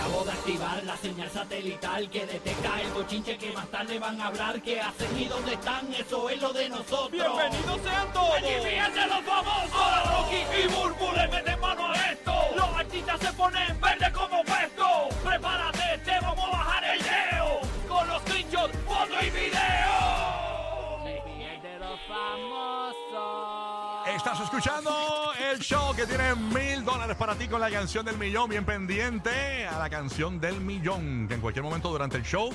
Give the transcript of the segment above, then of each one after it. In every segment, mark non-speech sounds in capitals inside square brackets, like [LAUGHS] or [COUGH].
Acabo de activar la señal satelital que detecta el bochinche que más tarde van a hablar. ¿Qué hacen y dónde están? Eso es lo de nosotros. ¡Bienvenidos sean todos! ¡Allí fíjense los famosos! Ahora Rocky y Burbu le meten mano a esto. Los artistas se ponen verde como puesto. Prepárate, te vamos a bajar el leo. Con los screenshots, foto y video. De los famosos. Estás escuchando el show que tiene mil dólares para ti con la canción del millón. Bien pendiente a la canción del millón. Que en cualquier momento durante el show,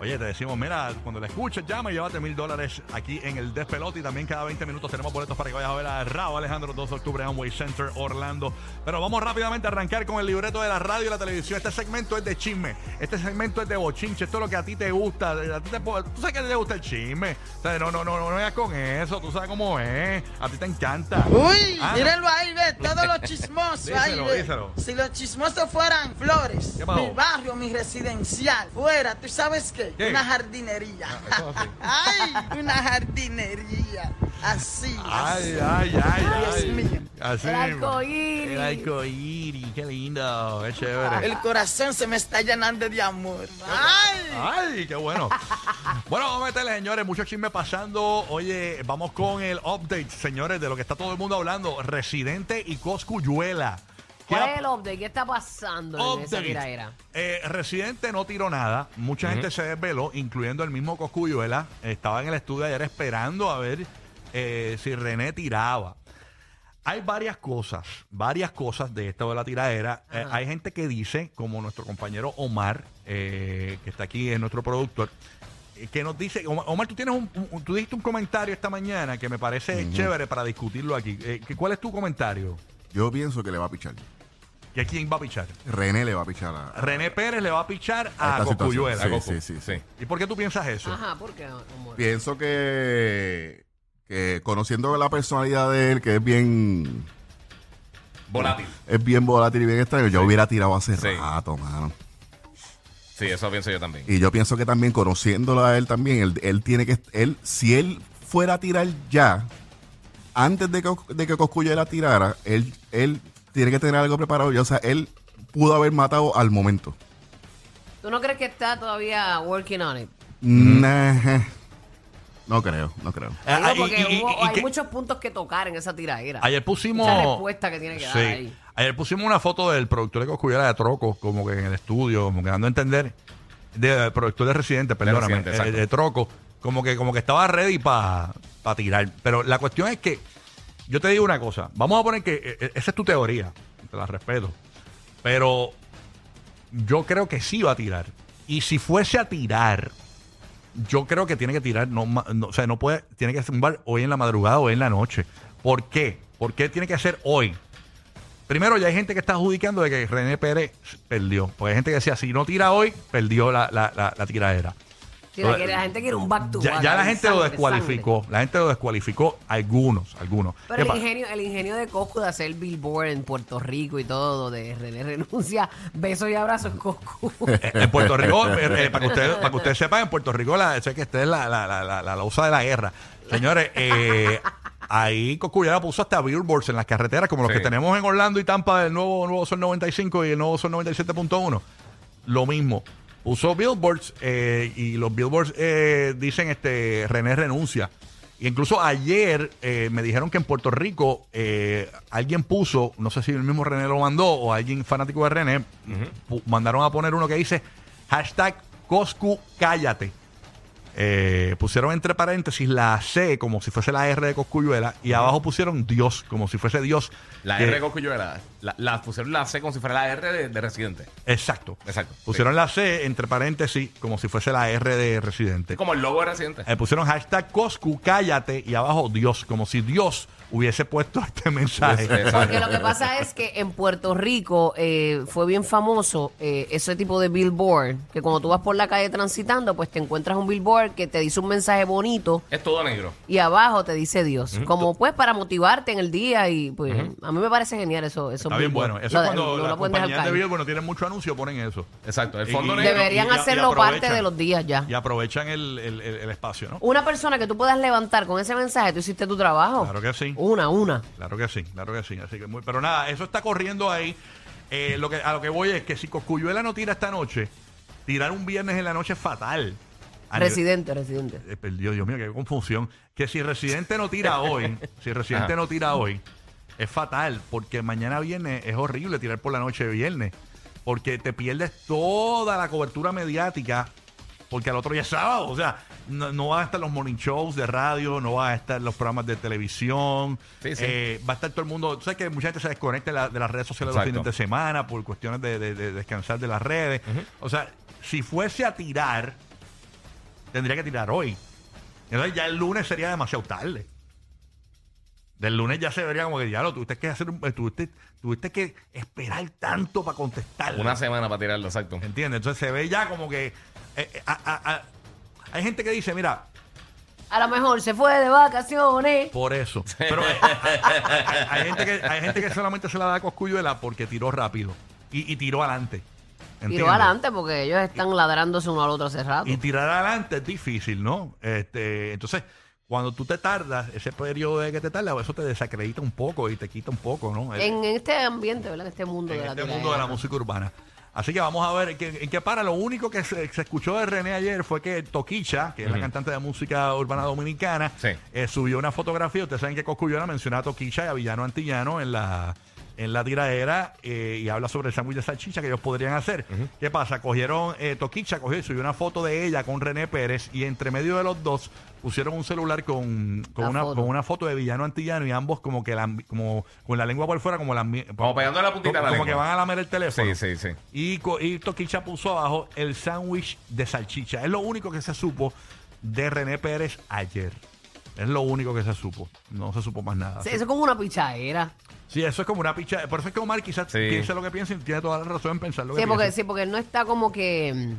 oye, te decimos, mira, cuando la escuches, llama y llévate mil dólares aquí en el despelote. Y también cada 20 minutos tenemos boletos para que vayas a ver a Raúl Alejandro 2 de octubre en Amway Center, Orlando. Pero vamos rápidamente a arrancar con el libreto de la radio y la televisión. Este segmento es de chisme. Este segmento es de bochinche. Esto es lo que a ti te gusta. A ti te, tú sabes que te gusta el chisme. O sea, no, no, no, no, no vayas con eso. Tú sabes cómo es. A ti te encanta. Uy, Ah, mírenlo ahí, ve, todos los chismosos ahí, ve. díselo. Si los chismosos fueran flores, ¿Qué mi barrio, mi residencial, fuera, ¿tú sabes Una jardinería. Ah, [LAUGHS] ay, una jardinería. Así, Ay, así. ay, ay, Dios ay. mío. Así El arcoíris. El arcoíris, qué lindo, qué chévere. El corazón se me está llenando de amor. Ay. Ay, qué bueno. bueno, vamos a meterle, señores, mucho chisme pasando. Oye, vamos con el update, señores, de lo que está todo el mundo hablando. Residente y Coscuyuela. ¿Qué ¿Cuál es el update? ¿Qué está pasando en esa tiraera? Eh, Residente no tiró nada. Mucha gente se desveló, incluyendo el mismo Coscuyuela. Estaba en el estudio ayer esperando a ver eh, si René tiraba. Hay varias cosas, varias cosas de esto de la tiradera. Eh, hay gente que dice, como nuestro compañero Omar, eh, que está aquí, es nuestro productor, eh, que nos dice, Omar, Omar, tú tienes un, un- tú dijiste un comentario esta mañana que me parece chévere para discutirlo aquí. Eh, que- ¿Cuál es tu comentario? Yo pienso que le va a pichar. ¿Que quién va a pichar? René le va a pichar a, a René Pérez le va a pichar a situación. Sí, sí, sí, sí. ¿Y por qué tú piensas eso? Ajá, ¿por qué, amor? Pienso que, que conociendo la personalidad de él, que es bien Volátil. es bien volátil y bien extraño, yo hubiera tirado hace Sí. rato, mano. Sí, eso pienso yo también. Y yo pienso que también conociéndolo a él también, él, él tiene que, él, si él fuera a tirar ya, antes de que, de que Coscuyuela tirara, él, él tiene que tener algo preparado. ya, o sea, él pudo haber matado al momento. ¿Tú no crees que está todavía working on it? Nah. No creo, no creo. Ah, Digo, ah, y- porque y- y- hubo- y hay que- muchos puntos que tocar en esa tiradera. Ayer pusimos. Mucha respuesta que tiene que dar ahí. Ayer pusimos una foto del productor de Coscuyuela de Troco, como que en el estudio, como que dando a entender. De, del productor de Residente, perdóname. Residente, eh, de, Troco, como que, como que estaba ready para tirar. Pero la cuestión es que. Yo te digo una cosa. Vamos a poner que. eh, eh, esa es tu teoría. Te la respeto. Pero. Yo creo que sí va a tirar. Y si fuese a tirar. Yo creo que tiene que tirar, no, no, o sea, no puede, tiene que zumbar hoy en la madrugada o en la noche. ¿Por qué? ¿Por qué tiene que ser hoy? Primero, ya hay gente que está adjudicando de que René Pérez perdió. Porque hay gente que decía, si no tira hoy, perdió la, la, la, la tiradera. Sí, la, la gente quiere un back to Ya, back. ya la ahí, gente lo sangre, descualificó. La gente lo descualificó. Algunos, algunos. Pero ¿Qué el ingenio, el ingenio de Coscu de hacer Billboard en Puerto Rico y todo, de René renuncia, besos y abrazos, Coscu. Eh, En Puerto Rico, eh, eh, para, que ustedes, para que ustedes sepan, en Puerto Rico, la, sé que esta es la, la, la, la, la de la guerra. Señores, eh, ahí Coscuyuela puso hasta billboards en las carreteras, como los Sí. que tenemos en Orlando y Tampa, del nuevo, nuevo Sol 95 y el nuevo Sol 97.1. Lo mismo. Puso billboards eh, y los billboards eh, dicen este René renuncia. Y incluso ayer eh, me dijeron que en Puerto Rico eh, alguien puso, no sé si el mismo René lo mandó o alguien fanático de René, mandaron a poner uno que dice hashtag Coscu cállate. Eh, pusieron entre paréntesis la C como si fuese la R de Coscuyuela y abajo pusieron Dios como si fuese Dios. La Que- R de Coscuyuela, la, la pusieron la C como si fuera la R de, de Residente. Exacto. Exacto. Pusieron la C entre paréntesis como si fuese la R de Residente. Como el logo de Residente. Eh, pusieron hashtag Coscu, cállate y abajo Dios, como si Dios hubiese puesto [LAUGHS] este mensaje. Porque lo que pasa es que en Puerto Rico eh, fue bien famoso eh, ese tipo de billboard, que cuando tú vas por la calle transitando, pues te encuentras un billboard que te dice un mensaje bonito Es todo negro. y abajo te dice Dios. Como pues para motivarte en el día y pues a mí me parece genial eso. eso Está bien bueno. Eso es cuando las compañías de video, bueno, tienen mucho anuncio, ponen eso. Exacto. El fondo y- negro. Deberían y- y hacerlo parte de los días ya. Y aprovechan el, el- el- el espacio, ¿no? Una persona que tú puedas levantar con ese mensaje, tú hiciste tu trabajo. Claro que sí. Una, una. Claro que sí, claro que sí. Así que muy, pero nada, eso está corriendo ahí. Eh, lo que, a lo que voy es que si Coscuyuela no tira esta noche, tirar un viernes en la noche es fatal. Residente, residente. eh, Dios, Dios mío, qué confusión. Que si Residente no tira [LAUGHS] hoy, si Residente Ajá. no tira hoy, es fatal, porque mañana viernes es horrible tirar por la noche de viernes, porque te pierdes toda la cobertura mediática, porque al otro día es sábado, o sea, no, no van a estar los morning shows de radio, no van a estar los programas de televisión, Sí, sí. eh, va a estar todo el mundo, tú sabes que mucha gente se desconecta de, la- de las redes sociales Exacto. los fines de semana por cuestiones de, de- de descansar de las redes, o sea, si fuese a tirar, tendría que tirar hoy. Entonces ya el lunes sería demasiado tarde. Del lunes ya se vería como que ya lo tuviste que hacer, un- tuviste, tuviste que esperar tanto para contestar. Una semana para tirarlo, exacto. ¿Entiendes? Entonces se ve ya como que eh, eh, a- a- a- hay gente que dice, mira, A lo mejor se fue de vacaciones. por eso. Pero eh, [LAUGHS] hay, hay gente que, hay gente que solamente se la da a Coscuyuela porque tiró rápido y, y tiró adelante. Tiró ¿Entiendes? adelante porque ellos están ladrándose uno al otro hace rato. Y tirar adelante es difícil, ¿no? Este, entonces, cuando tú te tardas, ese periodo de que te tardas, eso te desacredita un poco y te quita un poco, ¿no? En este ambiente, ¿verdad? En este mundo en de la este mundo de la música urbana. Así que vamos a ver en qué, en qué para. Lo único que se, se escuchó de René ayer fue que Toquicha, que es la cantante de música urbana dominicana, Sí. eh, subió una fotografía. Ustedes saben que Coscuyuela menciona a Toquicha y a Villano Antillano en la en la tiradera eh, y habla sobre el sándwich de salchicha que ellos podrían hacer. ¿Qué pasa? Cogieron, eh, Toquicha cogió y subió una foto de ella con René Pérez y entre medio de los dos pusieron un celular con, con, La una, foto. con una foto de Villano Antillano y ambos como que la, como con la lengua por fuera, como la Como pegándole la puntita a la como lengua. que van a lamer el teléfono. Sí, sí, sí. Y, y Toquicha puso abajo el sándwich de salchicha. Es lo único que se supo de René Pérez ayer. Es lo único que se supo. No se supo más nada. Sí, Sí, eso es como una pichadera. Eso es como una picha. Por eso es que Omar quizás Sí. piense lo que piensa y tiene toda la razón en pensar lo que Sí porque, piensa. sí, porque él no está como que, mm,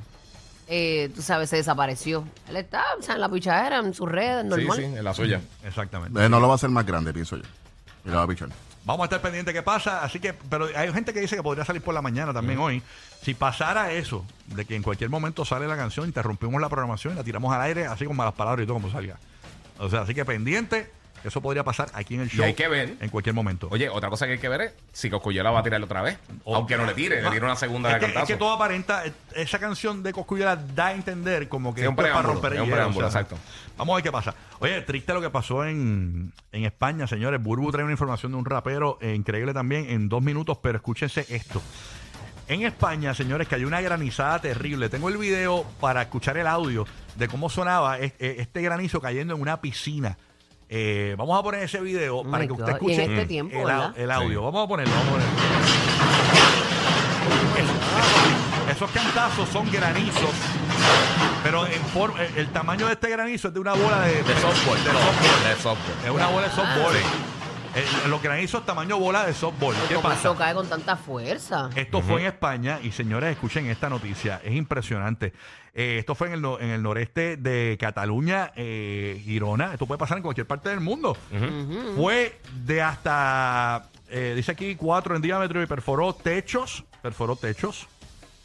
eh, tú sabes, se desapareció. Él está o sea, en la pichadera, en sus redes, Sí, normal. sí, en la suya. Exactamente. Eh, no lo va a hacer más grande, pienso yo. Y lo va a pichar. Vamos a estar pendientes qué pasa. Así que, pero hay gente que dice que podría salir por la mañana también hoy. Si pasara eso, de que en cualquier momento sale la canción, interrumpimos la programación y la tiramos al aire, así con malas palabras y todo como salga. O sea, así que pendiente, eso podría pasar aquí en el Y show. hay que ver. En cualquier momento. Oye, otra cosa que hay que ver es si Coscuyuela va a tirarlo otra vez. O- Aunque no le tire, le tire una segunda es de que, cantazo. es que todo aparenta, esa canción de Coscuyuela da a entender como que Sí, un es para romper el es preámbulo, exacto. Vamos a ver qué pasa. Oye, triste lo que pasó en, en España, señores. Burbu trae una información de un rapero eh, increíble también en dos minutos, pero escúchense esto. En España, señores, que hay una granizada terrible. Tengo el video para escuchar el audio de cómo sonaba es- eh, este granizo cayendo en una piscina. Eh, vamos a poner ese video Oh para que usted God. escuche en este tiempo, el, el audio. Sí. Vamos a ponerlo, vamos a ponerlo. Esos cantazos son granizos, pero en forma, el, el tamaño de este granizo es de una bola de, De softball. de softball. De softball. Es una bola de softball. Ah. El- los granizos tamaño bola de softball. ¿Qué ¿Cómo pasa? eso cae con tanta fuerza? Esto fue en España y señores, escuchen esta noticia, es impresionante. Eh, esto fue en el, no- en el noreste de Cataluña, eh, Girona. Esto puede pasar en cualquier parte del mundo. Fue de hasta, eh, dice aquí, cuatro en diámetro y perforó techos, perforó techos,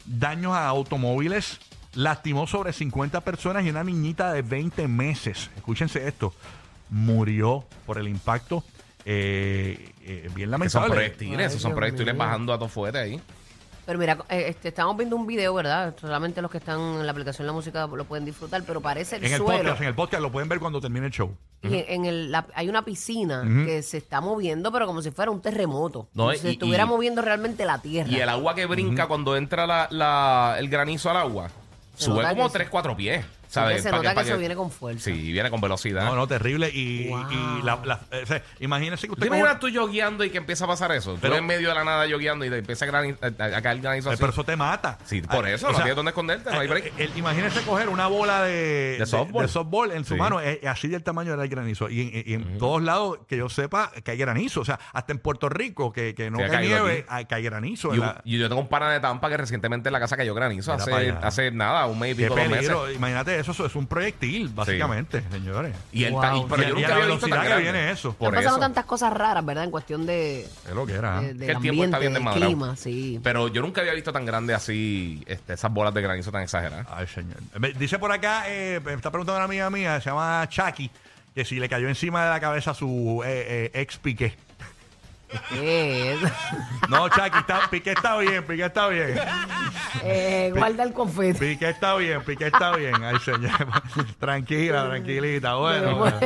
daños a automóviles, lastimó sobre 50 personas y una niñita de 20 meses. Escúchense esto, murió por el impacto. Eh, eh, bien Que son lamentable. proyectiles, Ay, esos son Dios proyectiles mío. bajando a todo fuerte ahí. Pero mira, eh, este, estamos viendo un video, ¿verdad? Solamente los que están en la aplicación de la música lo pueden disfrutar, pero parece el En el suelo. podcast, en el podcast lo pueden ver cuando termine el show. Y en, en el, la- hay una piscina que se está moviendo, pero como si fuera un terremoto. No, como y- si se estuviera y- moviendo realmente la tierra. Y el agua que brinca cuando entra la, la- el granizo al agua, Se sube nota como que 3, 4 pies. Se nota que eso viene con fuerza. Sí, viene con velocidad. No, no, terrible. Y, Wow. y la, la- eh, o sea, imagínese que usted ¿Te coge- imaginas tú yogueando y que empieza a pasar eso? Pero- tú en medio de la nada yogueando y te empieza a, grani- a- a caer granizo Eh, así. pero eso te mata. Sí, por Ah, eso, no sea, tienes dónde esconderte, no hay eh, break. eh, el- imagínese coger una bola de, De softball. de softball en su Sí. mano, eh, así del tamaño del granizo. Y, en- y en todos lados que yo sepa que hay granizo. O sea, hasta en Puerto Rico, que, que no Sí, ha cae caído nieve, aquí. hay, que hay granizo. Y, en un- la- y yo tengo un pana de Tampa que recientemente en la casa cayó granizo. Mira para Hace, allá. hace nada, un mes y Qué pico, dos meses. peligro. Imagínate, eso, es un proyectil, básicamente, señores. Y el Wow. ta- y- pero Y a- yo y a nunca la había visto tan velocidad que grande. viene eso. Por pasado eso. tantas cosas raras, ¿verdad? En cuestión de, Es lo que era. de- del Que el tiempo está bien del desmadrado. clima, sí. Pero yo nunca había visto tan grande así este, esas bolas de granizo tan exageradas. Ay, señor. Me- Dice por acá, eh, me está preguntando una amiga mía, se llama Chucky, que si le cayó encima de la cabeza a su eh, eh, ex Piqué. ¿Qué es? [LAUGHS] No, Chucky, está, Piqué está bien, Piqué está bien. Eh, guarda el confeti. Piqué está bien, Piqué está bien. Ay, señor. [LAUGHS] Tranquila, tranquilita. Bueno, bueno.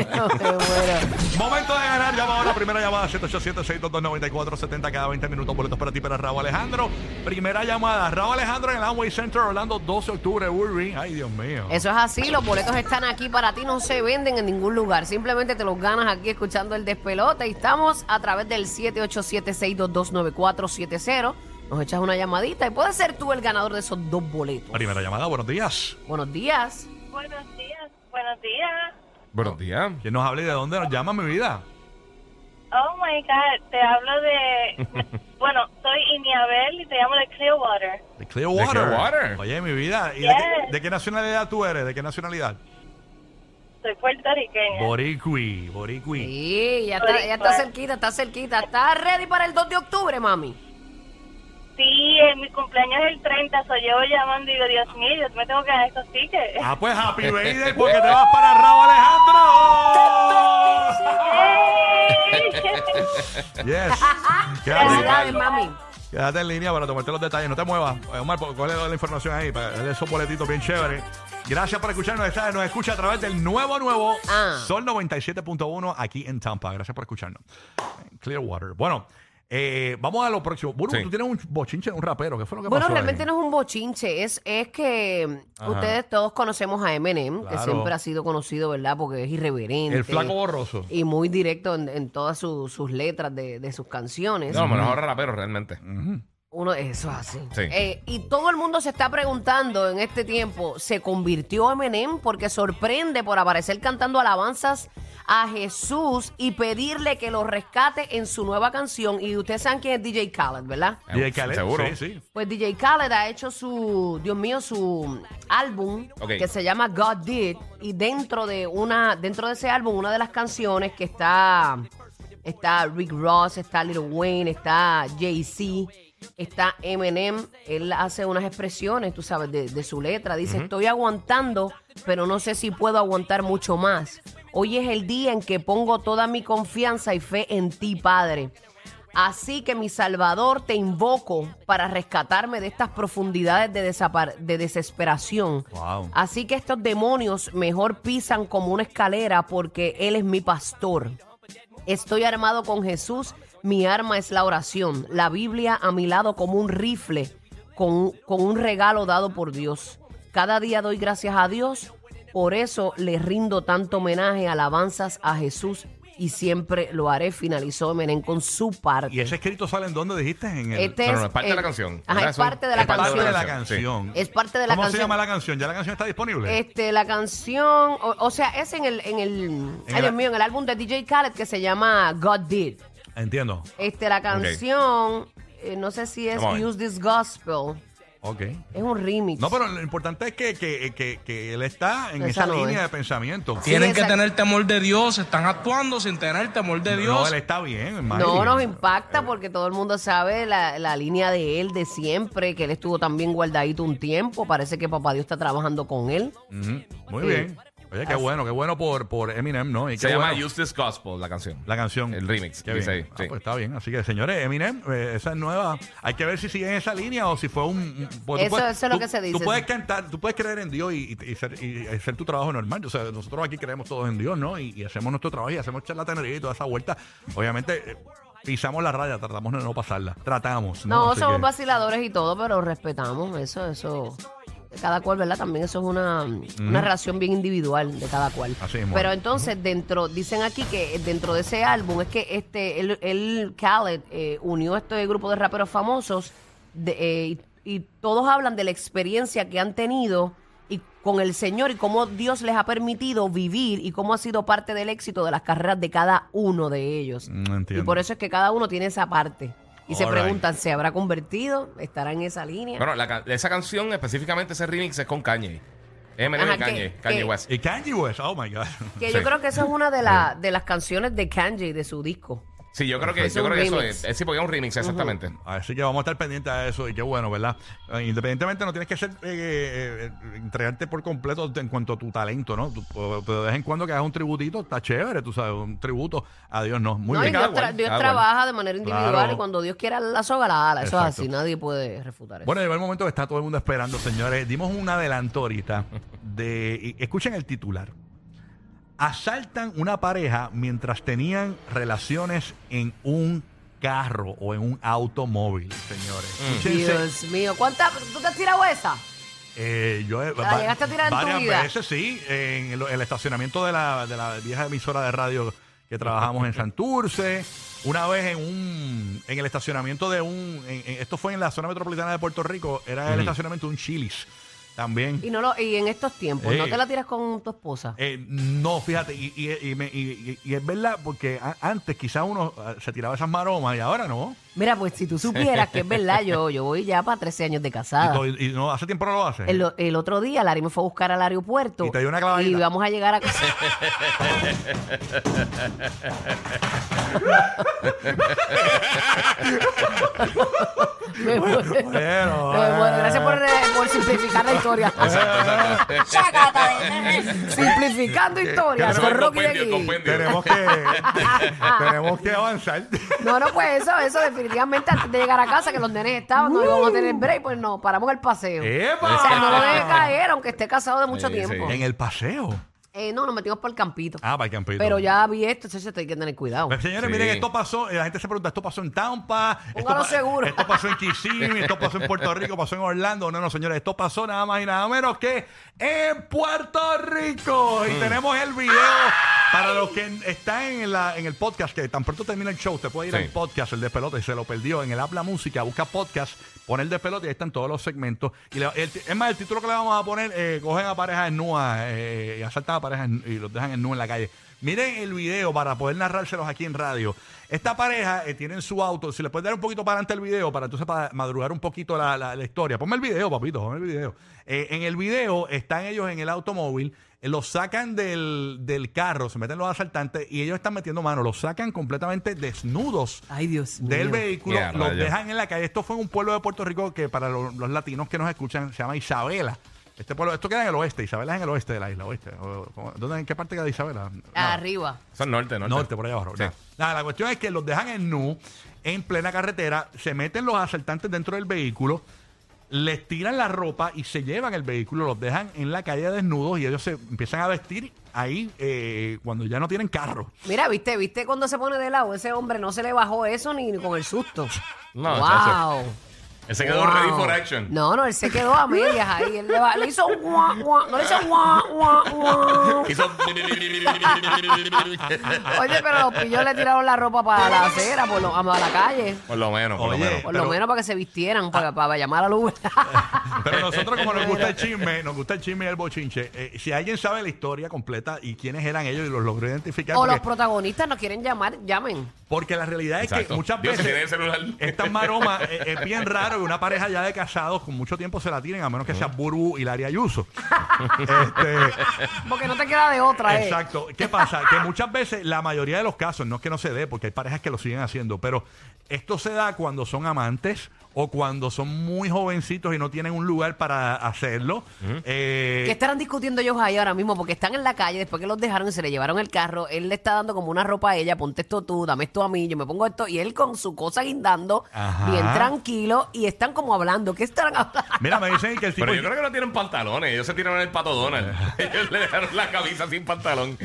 Momento de ganar. Llama ahora. Primera llamada 787-622-9470 cada 20 minutos. Boletos para ti, para Raúl Alejandro. Primera llamada. Raúl Alejandro en el Amway Center, Orlando, 12 de octubre. Ay, Dios mío. Eso es así, los boletos están aquí para ti, no se venden en ningún lugar. Simplemente te los ganas aquí escuchando el despelote. Y estamos a través del 787-622-9470. Nos echas una llamadita y puedes ser tú el ganador de esos dos boletos. Primera llamada. Buenos días. Buenos días. Buenos días, buenos días. Buenos días. ¿Quién nos habla y de dónde nos llama mi vida? Oh my God, te hablo de. [LAUGHS] bueno, soy Iniabel y te llamo de Clearwater. De Clearwater. De Clearwater. Oye, mi vida. ¿Y de, Yes. qué, de qué nacionalidad tú eres? ¿De qué nacionalidad? Soy puertorriqueña. Boricui. Boricui. Sí, ya está, ya está cerquita, está cerquita. ¿Estás ready para el 2 de octubre, mami? Sí, en mi cumpleaños es el 30, soy yo llamando y digo, Dios mío, yo me tengo que dar estos tickets. Ah, pues happy [LAUGHS] birthday porque te vas para Raúl Alejandro. [LAUGHS] Yes. [LAUGHS] Quédate, Felicidades, mami. quédate en línea para tomarte los detalles. No te muevas. Omar, ¿cuál es la información ahí? Para darle esos boletitos bien chéveres. Gracias por escucharnos. Esta- Nos escucha a través del nuevo, nuevo Ah. Sol 97.1 aquí en Tampa. Gracias por escucharnos. Clearwater. Bueno, eh, vamos a lo próximo. Sí. tú tienes un bochinche de un rapero. ¿Qué fue lo que Bueno, pasó? ahí? realmente no es un bochinche, es, es que Ajá. ustedes todos conocemos a Eminem, que siempre ha sido conocido, ¿verdad? Porque es irreverente. El flaco borroso. Y muy directo en, en todas sus- sus letras de, de sus canciones. No, mejor rapero realmente. Uno, eso es así. Sí. Eh, y todo el mundo se está preguntando en este tiempo, ¿se convirtió Eminem? Porque sorprende por aparecer cantando alabanzas a Jesús y pedirle que lo rescate en su nueva canción. Y ustedes saben quién es DJ Khaled, ¿verdad? DJ Khaled, Seguro. Sí, sí. Pues DJ Khaled ha hecho su, Dios mío, su álbum que se llama God Did y dentro de una, dentro de ese álbum una de las canciones que está, está Rick Ross, está Lil Wayne, está Jay Z, está Eminem. Él hace unas expresiones, tú sabes, de, de su letra. Dice estoy aguantando, pero no sé si puedo aguantar mucho más. Hoy es el día en que pongo toda mi confianza y fe en ti, Padre. Así que mi Salvador te invoco para rescatarme de estas profundidades de, desesperación. Wow. Así que estos demonios mejor pisan como una escalera porque Él es mi pastor. Estoy armado con Jesús, mi arma es la oración, la Biblia a mi lado como un rifle, con, con un regalo dado por Dios. Cada día doy gracias a Dios, por eso le rindo tanto homenaje, alabanzas a Jesús y siempre lo haré, finalizó Eminem con su parte. ¿Y ese escrito sale en dónde dijiste? En el... Este es, no, es parte de la canción. Ajá, es parte de la es parte parte canción. de la sí. canción. Es parte de la ¿Cómo canción. se llama la canción? ¿Ya la canción está disponible? Este, la canción, o, o sea, es en el, en el, ay, el- Dios mío, en el álbum de DJ Khaled que se llama God Did. Entiendo. Este, la canción, eh, no sé si es Vamos a ver. Use This Gospel, Ok. es un remix. No, pero lo importante es que, que, que, que él está en Esa esa no línea es. de pensamiento. Tienen que tener temor de Dios, están actuando sin tener temor de No, Dios. él está bien, hermano. No nos impacta porque todo el mundo sabe la, la línea de él de siempre, que él estuvo también guardadito un tiempo. Parece que Papá Dios está trabajando con él. Ujú. Muy Sí. bien. Oye, qué bueno, qué bueno por, por Eminem, ¿no? Y Se llama bueno. Use This Gospel, la canción. La canción. El remix, Qué dice bien. ahí, Ah, sí. pues está bien. Así que, señores, Eminem, eh, esa es nueva. Hay que ver si sigue en esa línea o si fue un. tú Eso- eso es lo tú- que se dice, Tú puedes sí. cantar, tú puedes creer en Dios y, y- y ser, y hacer tu trabajo normal. O sea, nosotros aquí creemos todos en Dios, ¿no? Y, y hacemos nuestro trabajo y hacemos charlatanería y toda esa vuelta. Obviamente, eh, pisamos la raya, tratamos de no pasarla. Tratamos. No, No, Así somos que- vaciladores y todo, pero respetamos eso, eso. Cada cual, ¿verdad? También eso es una, una relación bien individual de cada cual. Así mismo. Pero entonces, dentro, dicen aquí que dentro de ese álbum es que este, él, él, Khaled, eh, unió este grupo de raperos famosos de, eh, y, y todos hablan de la experiencia que han tenido y con el Señor y cómo Dios les ha permitido vivir y cómo ha sido parte del éxito de las carreras de cada uno de ellos. Mm, entiendo. Y por eso es que cada uno tiene esa parte. Y se right. preguntan, ¿se habrá convertido? ¿Estará en esa línea? Bueno, la ca- esa canción, específicamente ese remix, es con Kanye. Eminem Ajá, y Kanye, que- Kanye que- West. Y Kanye West, oh my God. que sí. yo creo que eso es una de, la- de las canciones de Kanye, de su disco. Sí, yo creo que, yo creo que eso remix. es. eh, Sí, porque es un remix, exactamente. Así que vamos a estar pendientes de eso y qué bueno, ¿verdad? Eh, Independientemente no tienes que ser eh, eh, entregarte por completo en cuanto a tu talento, ¿no? Tú- pero de vez en cuando que hagas un tributito, está chévere, tú sabes, un tributo a Dios, no. Muy No, y bien. cada Dios, tra- cual, Dios cada trabaja de manera individual Claro. y cuando Dios quiera la soga la ala. Eso es Exacto. así, nadie puede refutar eso. Bueno, llegó el momento que está todo el mundo esperando, señores. Dimos un adelanto ahorita de. y Escuchen el titular. Asaltan una pareja mientras tenían relaciones en un carro o en un automóvil, señores. Escúchense. Dios mío, ¿cuántas? ¿Tú te has tirado esa? Eh, yo he- ¿La llegaste a tirar en tu varias vida? veces, sí, en el, el estacionamiento de la, de la vieja emisora de radio que trabajamos en [LAUGHS] Santurce. Una vez en un en el estacionamiento de un en- en- esto fue en la zona metropolitana de Puerto Rico, era el estacionamiento de un Chili's también. Y, no lo, y en estos tiempos, ¿no Eh. te la tiras con tu esposa? Eh, no, fíjate, y, y- y me- y- y- y es verdad, porque a- antes quizá uno eh, se tiraba esas maromas y ahora no. Mira, pues si tú supieras que es verdad, yo, yo voy ya para 13 años de [LAUGHS] Y, casada. to- y no hace tiempo no lo hace. El, el otro día, Larry me fue a buscar al aeropuerto. Y te dio una clavadita. Y vamos a llegar a casa. [LAUGHS] [LAUGHS] me muero. Pero, Me muero. Gracias por, eh, por simplificar la historia. [LAUGHS] Simplificando historias. Con Rocky tenemos que tenemos que avanzar. No, no, pues eso, eso definitivamente antes de llegar a casa, que los nenes estaban, no íbamos a tener break, pues no, paramos el paseo. ¡Epa! O sea, no lo deje caer, aunque esté casado de mucho Sí, tiempo. sí. En el paseo. Eh, no, nos metimos por el campito. Ah, para el campito. Pero ya vi esto, entonces hay que tener cuidado. Señores, Sí. miren, esto pasó, eh, la gente se pregunta, esto pasó en Tampa, esto, Póngalo seguro. esto pasó en Kissimmee, esto pasó en Puerto Rico, pasó en Orlando. No, no, señores, esto pasó nada más y nada menos que en Puerto Rico. Mm. Y tenemos el video para los que están en, la, en el podcast, que tan pronto termina el show, te puede ir Sí. al podcast, el de pelota, y se lo perdió en el Habla Música, busca podcast, pone el de pelota y ahí están todos los segmentos. Y le- el- es más, el título que le vamos a poner, eh, cogen a parejas en eh, y asaltan a parejas y los dejan en en la calle. Miren el video para poder narrárselos aquí en radio. Esta pareja eh, tiene en su auto, si le puedes dar un poquito para adelante el video, para entonces para madrugar un poquito la, la- la historia. Ponme el video, papito, ponme el video. Eh, en el video están ellos en el automóvil, eh, los sacan del, del carro, se meten los asaltantes y ellos están metiendo mano, los sacan completamente desnudos Ay, Dios mío. del vehículo, los rayos. dejan en la calle. Esto fue en un pueblo de Puerto Rico que para los, los latinos que nos escuchan se llama Isabela. Este pueblo, esto queda en el oeste, Isabela es en el oeste de la isla, oeste. O- ¿Dónde, ¿En qué parte queda Isabela? No. Arriba. Eso es norte, norte. Norte, por allá abajo. Sí. Nada. Nada, la cuestión es que los dejan en nu, en plena carretera, se meten los asaltantes dentro del vehículo, les tiran la ropa y se llevan el vehículo, los dejan en la calle desnudos y ellos se empiezan a vestir ahí eh, cuando ya no tienen carro. Mira, viste, viste cuando se pone de lado, ese hombre no se le bajó eso ni con el susto. No, wow. Él se quedó Wow. ready for action. No, no, él se quedó a medias ahí. Él le, va- le hizo guau, guau. No le hizo guau, guau, guau. Hizo- Oye, pero los pillos le tiraron la ropa para la acera, por lo, a la calle. Por lo menos, por Oye. lo menos. Por Pero- lo menos para que se vistieran, para, para llamar a luz. Pero nosotros, como nos gusta el chisme, nos gusta el chisme y el bochinche, eh, si alguien sabe la historia completa y quiénes eran ellos y los logró identificar, o los porque, protagonistas nos quieren llamar, llamen. porque la realidad es que Exacto. muchas Dios, si tiene el veces celular. estas maromas eh, es bien raro una pareja ya de casados con mucho tiempo se la tiren, a menos que sea Buru y Laria Ayuso. [LAUGHS] este, Porque no te queda de otra, ¿eh? Exacto. ¿Qué pasa? Que muchas veces, la mayoría de los casos, no es que no se dé, porque hay parejas que lo siguen haciendo, pero esto se da cuando son amantes o cuando son muy jovencitos y no tienen un lugar para hacerlo. Eh, ¿Qué estarán discutiendo ellos ahí ahora mismo? Porque están en la calle, después que los dejaron y se le llevaron el carro, él le está dando como una ropa a ella, ponte esto tú, dame esto a mí, yo me pongo esto, y él con su cosa guindando, Ajá. bien tranquilo, y están como hablando. ¿Qué estarán hablando? Mira, me dicen que el tipo... Pero yo creo que no tienen pantalones. Ellos se tiraron en el pato Donald. [LAUGHS] Ellos le dejaron la camisa sin pantalón.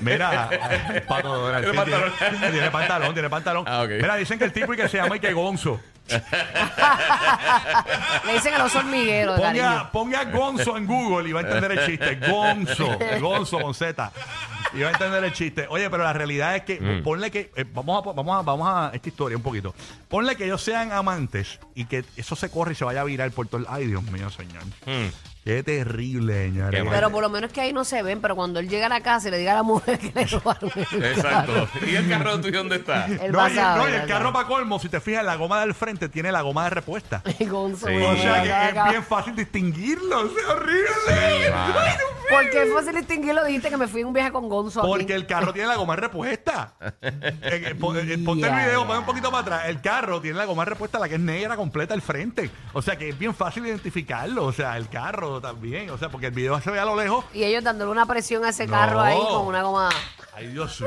Mira, [LAUGHS] el pato Donald, Tiene sí, tiene, pantalón. tiene pantalón, tiene pantalón. Ah, ok. Mira, dicen que el tipo y que se llama Ike Gonzo. [LAUGHS] Le dicen a los hormigueros, Ponga, ponga Gonzo en Google y va a entender el chiste. Gonzo, Gonzo con Z. Y va a entender el chiste. Oye, pero la realidad es que Mm. ponle que eh, vamos a vamos a vamos a esta historia un poquito. Ponle que ellos sean amantes y que eso se corre y se vaya a virar por todo el ay Dios mío, señor. Hmm. Qué terrible, señor. Qué mal. Pero por lo menos que ahí no se ven, pero cuando él llega a la casa y le diga a la mujer que le robaron el Exacto. carro, ¿Y el carro tuyo dónde está? [LAUGHS] él no, va a y, saber, no, y el ¿verdad? carro para colmo, si te fijas, la goma del frente tiene la goma de repuesta. [LAUGHS] Gonzo, Sí. O sea que es bien fácil distinguirlo. Es horrible. Ay, Dios mío. ¿Por qué es fácil distinguirlo? Dijiste que me fui en un viaje con Gonzo. aquí. Porque el carro tiene la goma repuesta. Eh, eh, pon- eh, Ponte el video, pon un poquito para atrás. El carro tiene la goma repuesta, la que es negra completa al frente. O sea que es bien fácil identificarlo. O sea, el carro también. O sea, porque el video se ve a lo lejos. Y ellos dándole una presión a ese No. carro ahí con una goma Ay, Dios de.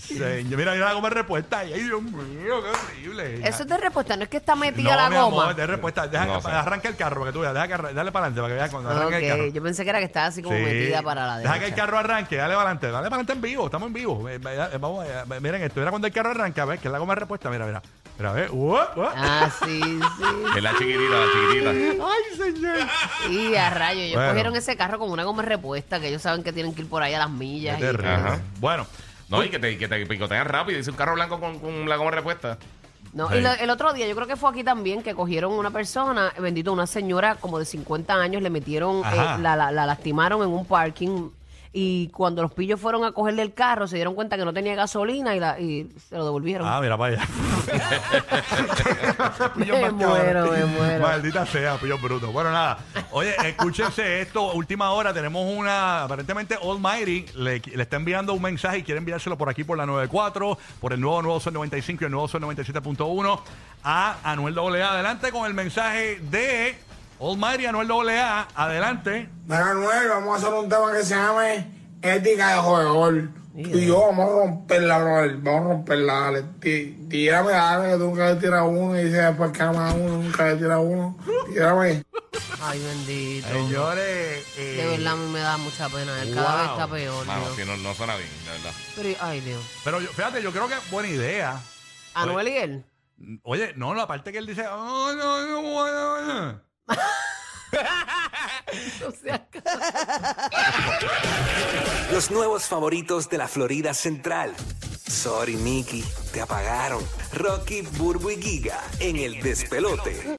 Señor, mira, mira la goma repuesta. Y, ay, Dios mío, qué horrible. Eso es de respuesta, no es que está metida no, la mi goma. amor, de respuesta. Deja, No sé. arranca el carro para que tú veas. Deja que dale para adelante para que veas cuando arranca el carro. Yo pensé que era que estaba así como Sí. metida para la Deja derecha. que el carro arranque, dale para adelante, dale para adelante en vivo, estamos en vivo. Vamos, miren esto, mira cuando el carro arranca, ves que es la goma repuesta, mira, mira. Mira, uah. Ah, sí, sí. [LAUGHS] Es la chiquitita, la chiquitita. Ay, señor. Sí, a rayo. Ellos Bueno. cogieron ese carro con una goma repuesta que ellos saben que tienen que ir por ahí a las millas. Qué y- terrible. Ajá. Bueno, No, y que te, que te picotean rápido. Dice un carro blanco con, con la goma repuesta. No, Sí. y lo- el otro día, yo creo que fue aquí también, que cogieron una persona, eh, bendito, una señora como de 50 años, le metieron, Ajá. eh, la, la- la lastimaron en un parking. Y cuando los pillos fueron a cogerle el carro, se dieron cuenta que no tenía gasolina y, la, y se lo devolvieron. ah, mira para allá. [LAUGHS] Pillo Me muero, me muero. Maldita sea, pillo bruto. Bueno, nada. Oye, escúchense esto. Última hora, tenemos una. Aparentemente, Almighty le, le está enviando un mensaje y quiere enviárselo por aquí por la 94, por el nuevo Nuevo Sol 95 y el Nuevo Sol 97.1 a Anuel AA. Adelante con el mensaje de Almighty Anuel AA. Adelante. Mira, Anuel, vamos a hacer un tema que se llame Ética de Jugador. Tú y yo vamos a romperla, brother. Vamos a romperla, dale. Tí- Tírame, dale, que tú nunca le tiras uno y dice después que ama a uno, nunca le tiras uno. Tírame. Ay, bendito. Señores. eh, De verdad, a mí me da mucha pena. Él cada wow. vez está peor. Mano, Dios. si no, no suena bien, de verdad. Pero, ay, Dios. Pero yo- fíjate, yo creo que es buena idea. Anuel y él. Oye, no, la parte que él dice. "Oh, no, no, no, no". [LAUGHS] Los nuevos favoritos de la Florida Central. Sorry, Mickey, te apagaron. Rocky, Burbu y Giga en el despelote.